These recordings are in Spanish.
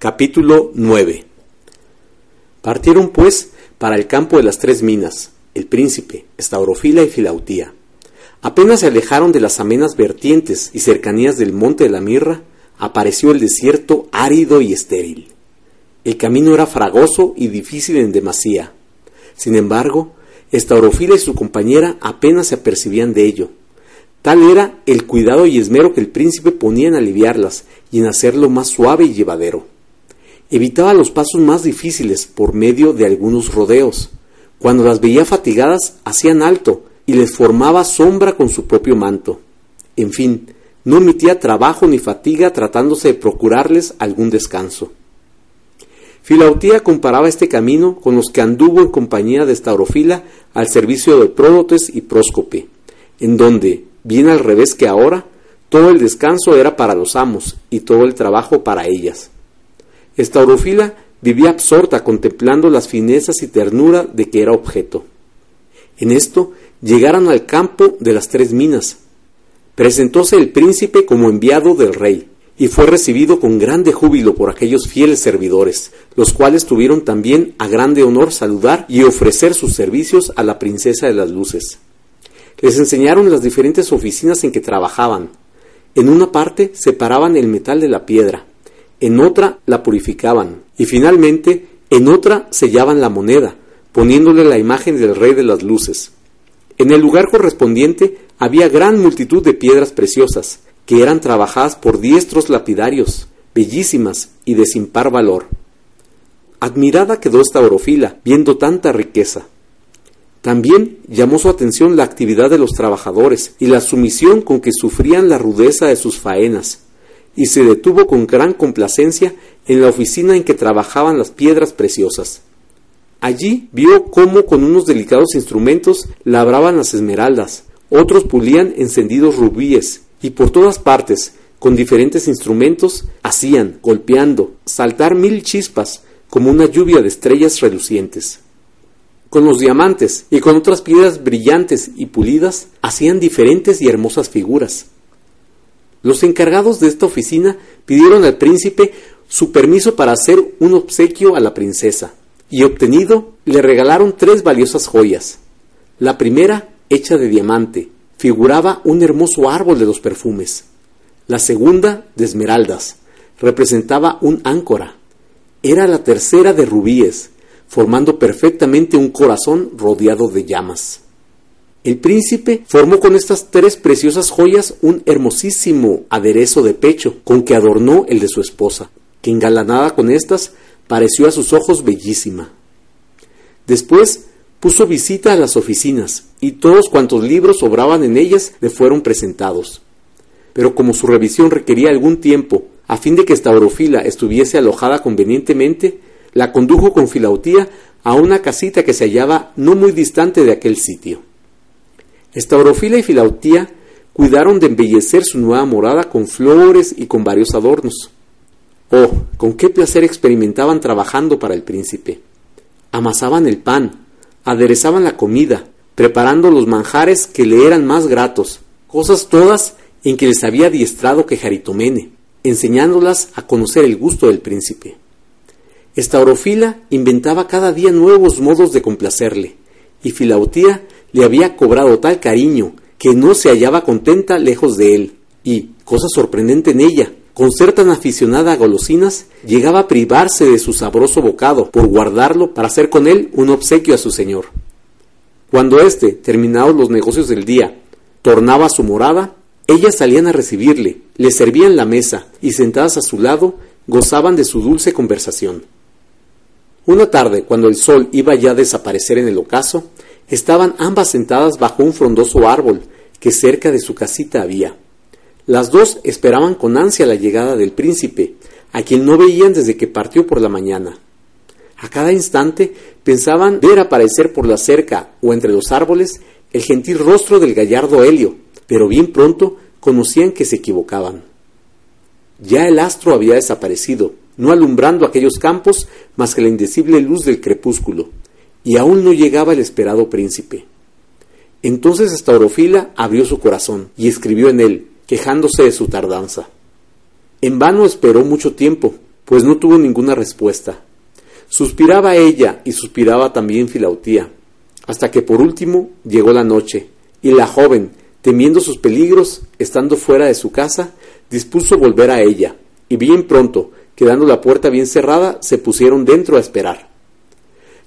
Capítulo 9 Partieron pues para el campo de las tres minas, el príncipe, Estaurofila y Filautía. Apenas se alejaron de las amenas vertientes y cercanías del monte de la mirra, apareció el desierto árido y estéril. El camino era fragoso y difícil en demasía. Sin embargo, Estaurofila y su compañera apenas se apercibían de ello. Tal era el cuidado y esmero que el príncipe ponía en aliviarlas y en hacerlo más suave y llevadero. Evitaba los pasos más difíciles por medio de algunos rodeos. Cuando las veía fatigadas, hacían alto y les formaba sombra con su propio manto. En fin, no omitía trabajo ni fatiga tratándose de procurarles algún descanso. Filautía comparaba este camino con los que anduvo en compañía de Staurofila al servicio de Pródotes y Próscope, en donde, bien al revés que ahora, todo el descanso era para los amos y todo el trabajo para ellas. Estaurofila vivía absorta contemplando las finezas y ternura de que era objeto. En esto llegaron al campo de las tres minas. Presentóse el príncipe como enviado del rey, y fue recibido con grande júbilo por aquellos fieles servidores, los cuales tuvieron también a grande honor saludar y ofrecer sus servicios a la princesa de las luces. Les enseñaron las diferentes oficinas en que trabajaban. En una parte separaban el metal de la piedra, en otra la purificaban y finalmente en otra sellaban la moneda, poniéndole la imagen del rey de las luces. En el lugar correspondiente había gran multitud de piedras preciosas, que eran trabajadas por diestros lapidarios, bellísimas y de sin par valor. Admirada quedó esta orofila, viendo tanta riqueza. También llamó su atención la actividad de los trabajadores y la sumisión con que sufrían la rudeza de sus faenas, y se detuvo con gran complacencia en la oficina en que trabajaban las piedras preciosas. Allí vio cómo con unos delicados instrumentos labraban las esmeraldas, otros pulían encendidos rubíes, y por todas partes, con diferentes instrumentos, hacían, golpeando, saltar mil chispas, como una lluvia de estrellas relucientes. Con los diamantes y con otras piedras brillantes y pulidas, hacían diferentes y hermosas figuras. Los encargados de esta oficina pidieron al príncipe su permiso para hacer un obsequio a la princesa, y obtenido le regalaron tres valiosas joyas. La primera, hecha de diamante, figuraba un hermoso árbol de los perfumes. La segunda, de esmeraldas, representaba un áncora. Era la tercera de rubíes, formando perfectamente un corazón rodeado de llamas. El príncipe formó con estas tres preciosas joyas un hermosísimo aderezo de pecho con que adornó el de su esposa, que engalanada con estas pareció a sus ojos bellísima. Después puso visita a las oficinas y todos cuantos libros sobraban en ellas le fueron presentados. Pero como su revisión requería algún tiempo, a fin de que Staurofila estuviese alojada convenientemente, la condujo con Filautía a una casita que se hallaba no muy distante de aquel sitio. Estaurofila y Filautía cuidaron de embellecer su nueva morada con flores y con varios adornos. Oh, con qué placer experimentaban trabajando para el príncipe. Amasaban el pan, aderezaban la comida, preparando los manjares que le eran más gratos, cosas todas en que les había adiestrado Quejaritomene, enseñándolas a conocer el gusto del príncipe. Estaurofila inventaba cada día nuevos modos de complacerle, y Filautía le había cobrado tal cariño que no se hallaba contenta lejos de él, y, cosa sorprendente en ella, con ser tan aficionada a golosinas, llegaba a privarse de su sabroso bocado por guardarlo para hacer con él un obsequio a su señor. Cuando éste, terminados los negocios del día, tornaba a su morada, ellas salían a recibirle, le servían la mesa y sentadas a su lado gozaban de su dulce conversación. Una tarde, cuando el sol iba ya a desaparecer en el ocaso, Estaban ambas sentadas bajo un frondoso árbol que cerca de su casita había. Las dos esperaban con ansia la llegada del príncipe, a quien no veían desde que partió por la mañana. A cada instante pensaban ver aparecer por la cerca o entre los árboles el gentil rostro del gallardo Helio, pero bien pronto conocían que se equivocaban. Ya el astro había desaparecido, no alumbrando aquellos campos más que la indecible luz del crepúsculo, y aún no llegaba el esperado príncipe. Entonces Estaurofila abrió su corazón y escribió en él, quejándose de su tardanza. En vano esperó mucho tiempo, pues no tuvo ninguna respuesta. Suspiraba ella y suspiraba también Filautía, hasta que por último llegó la noche, y la joven, temiendo sus peligros, estando fuera de su casa, dispuso volver a ella, y bien pronto, quedando la puerta bien cerrada, se pusieron dentro a esperar.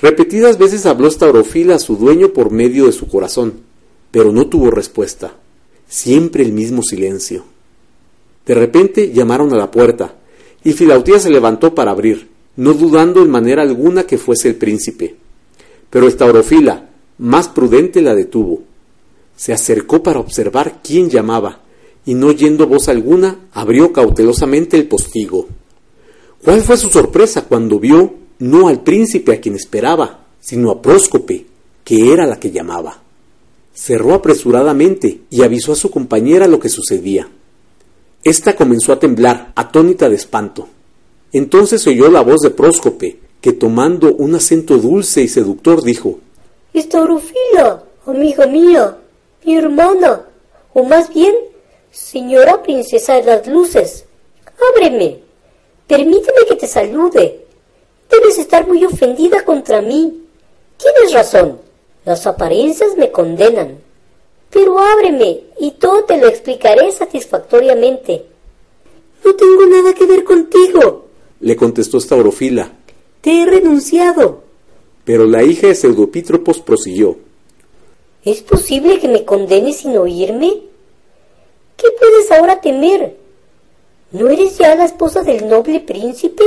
Repetidas veces habló Staurofila a su dueño por medio de su corazón, pero no tuvo respuesta. Siempre el mismo silencio. De repente llamaron a la puerta, y Filautía se levantó para abrir, no dudando en manera alguna que fuese el príncipe. Pero Estaurofila, más prudente, la detuvo. Se acercó para observar quién llamaba, y no oyendo voz alguna, abrió cautelosamente el postigo. ¿Cuál fue su sorpresa cuando vio no al príncipe a quien esperaba, sino a Próscope, que era la que llamaba? Cerró apresuradamente y avisó a su compañera lo que sucedía. Esta comenzó a temblar, atónita de espanto. Entonces oyó la voz de Próscope, que tomando un acento dulce y seductor dijo Estaurofilo, amigo mío, mi hermana, o más bien, señora princesa de las luces, ábreme, permíteme que te salude. Debes estar muy ofendida contra mí. Tienes razón, las apariencias me condenan. Pero ábreme y todo te lo explicaré satisfactoriamente. No tengo nada que ver contigo, le contestó Staurofila. Te he renunciado. Pero la hija de Pseudopítropos prosiguió. ¿Es posible que me condenes sin oírme? ¿Qué puedes ahora temer? ¿No eres ya la esposa del noble príncipe?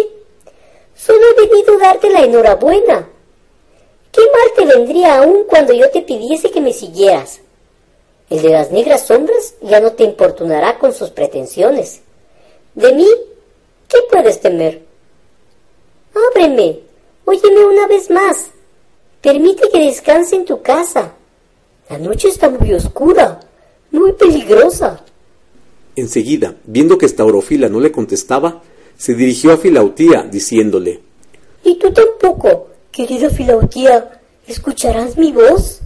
Solo he venido a darte la enhorabuena. ¿Qué mal te vendría aún cuando yo te pidiese que me siguieras? El de las negras sombras ya no te importunará con sus pretensiones. De mí, ¿qué puedes temer? Ábreme, óyeme una vez más. Permite que descanse en tu casa. La noche está muy oscura, muy peligrosa. Enseguida, viendo que Staurofila no le contestaba, se dirigió a Filautía, diciéndole ¿Y tú tampoco, querida Filautía, escucharás mi voz?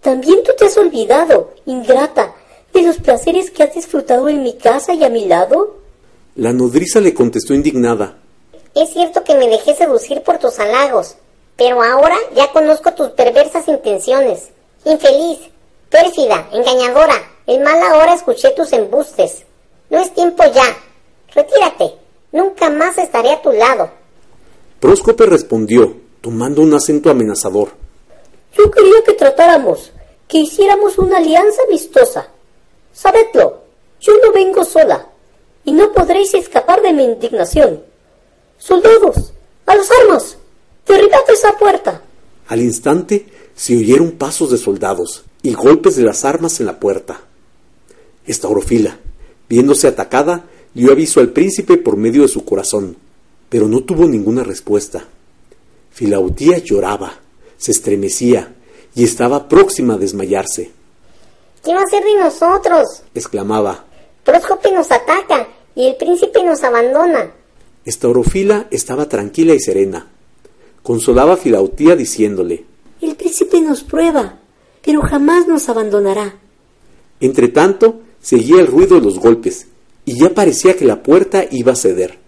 También tú te has olvidado, ingrata, de los placeres que has disfrutado en mi casa y a mi lado. La nodriza le contestó indignada. Es cierto que me dejé seducir por tus halagos, pero ahora ya conozco tus perversas intenciones. Infeliz, pérfida, engañadora, en mala hora escuché tus embustes. No es tiempo ya. Retírate. Nunca más estaré a tu lado. Próscope respondió, tomando un acento amenazador. Yo quería que tratáramos, que hiciéramos una alianza amistosa. Sabedlo, yo no vengo sola, y no podréis escapar de mi indignación. Soldados, a las armas, derribad esa puerta. Al instante se oyeron pasos de soldados y golpes de las armas en la puerta. Estaurofila, viéndose atacada, dio aviso al príncipe por medio de su corazón, pero no tuvo ninguna respuesta. Filautía lloraba se estremecía y estaba próxima a desmayarse. ¿Qué va a hacer de nosotros? exclamaba. Próscope nos ataca y el príncipe nos abandona. Estaurofila estaba tranquila y serena. Consolaba a Filautía diciéndole: El príncipe nos prueba, pero jamás nos abandonará. Entretanto, seguía el ruido de los golpes, y ya parecía que la puerta iba a ceder.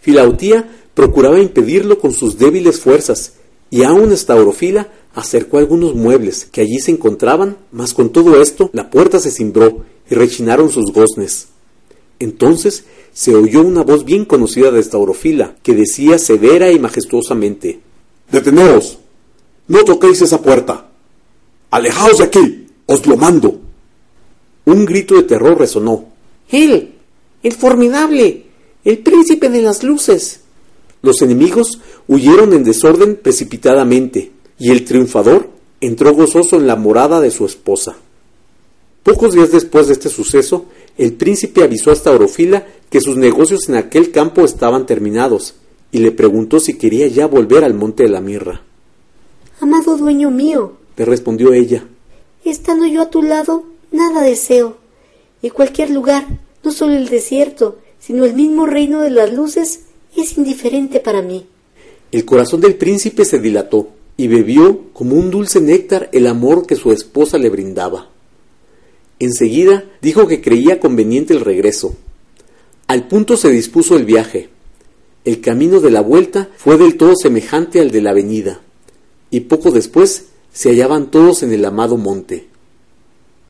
Filautía procuraba impedirlo con sus débiles fuerzas, y aún Estaurofila acercó algunos muebles que allí se encontraban, mas con todo esto la puerta se cimbró y rechinaron sus goznes. Entonces se oyó una voz bien conocida de Estaurofila, que decía severa y majestuosamente Deteneos. No toquéis esa puerta. Alejaos de aquí. Os lo mando. Un grito de terror resonó. Él. El formidable. El príncipe de las luces. Los enemigos huyeron en desorden precipitadamente, y el triunfador entró gozoso en la morada de su esposa. Pocos días después de este suceso, el príncipe avisó a Staurofila que sus negocios en aquel campo estaban terminados, y le preguntó si quería ya volver al monte de la mirra. Amado dueño mío, le respondió ella, estando yo a tu lado, nada deseo. Y cualquier lugar, no solo el desierto, sino el mismo reino de las luces, es indiferente para mí. El corazón del príncipe se dilató y bebió como un dulce néctar el amor que su esposa le brindaba. Enseguida dijo que creía conveniente el regreso. Al punto se dispuso el viaje. el camino de la vuelta fue del todo semejante al de la venida, y poco después se hallaban todos en el amado monte.